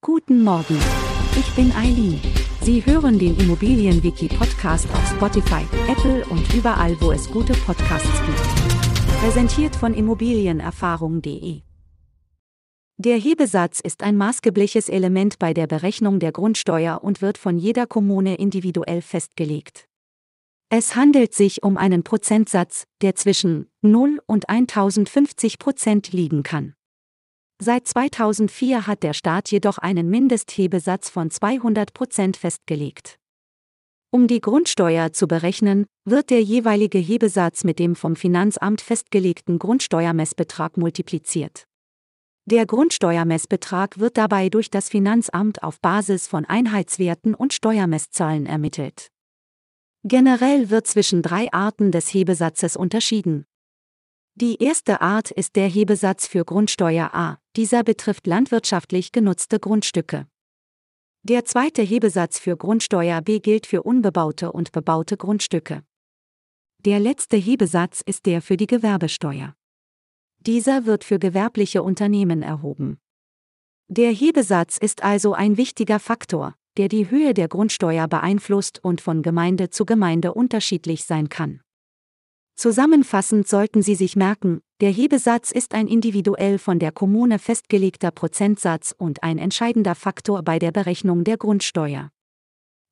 Guten Morgen. Ich bin Eileen. Sie hören den Immobilienwiki-Podcast auf Spotify, Apple und überall, wo es gute Podcasts gibt. Präsentiert von Immobilienerfahrung.de. Der Hebesatz ist ein maßgebliches Element bei der Berechnung der Grundsteuer und wird von jeder Kommune individuell festgelegt. Es handelt sich um einen Prozentsatz, der zwischen 0 und 1050 Prozent liegen kann. Seit 2004 hat der Staat jedoch einen Mindesthebesatz von 200 Prozent festgelegt. Um die Grundsteuer zu berechnen, wird der jeweilige Hebesatz mit dem vom Finanzamt festgelegten Grundsteuermessbetrag multipliziert. Der Grundsteuermessbetrag wird dabei durch das Finanzamt auf Basis von Einheitswerten und Steuermesszahlen ermittelt. Generell wird zwischen drei Arten des Hebesatzes unterschieden. Die erste Art ist der Hebesatz für Grundsteuer A, dieser betrifft landwirtschaftlich genutzte Grundstücke. Der zweite Hebesatz für Grundsteuer B gilt für unbebaute und bebaute Grundstücke. Der letzte Hebesatz ist der für die Gewerbesteuer. Dieser wird für gewerbliche Unternehmen erhoben. Der Hebesatz ist also ein wichtiger Faktor, der die Höhe der Grundsteuer beeinflusst und von Gemeinde zu Gemeinde unterschiedlich sein kann. Zusammenfassend sollten Sie sich merken, der Hebesatz ist ein individuell von der Kommune festgelegter Prozentsatz und ein entscheidender Faktor bei der Berechnung der Grundsteuer.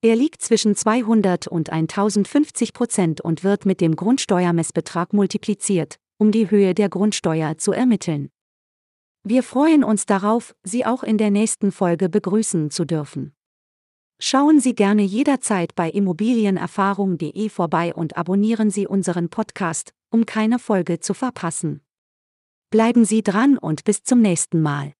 Er liegt zwischen 200 und 1050 Prozent und wird mit dem Grundsteuermessbetrag multipliziert, um die Höhe der Grundsteuer zu ermitteln. Wir freuen uns darauf, Sie auch in der nächsten Folge begrüßen zu dürfen. Schauen Sie gerne jederzeit bei immobilienerfahrung.de vorbei und abonnieren Sie unseren Podcast, um keine Folge zu verpassen. Bleiben Sie dran und bis zum nächsten Mal.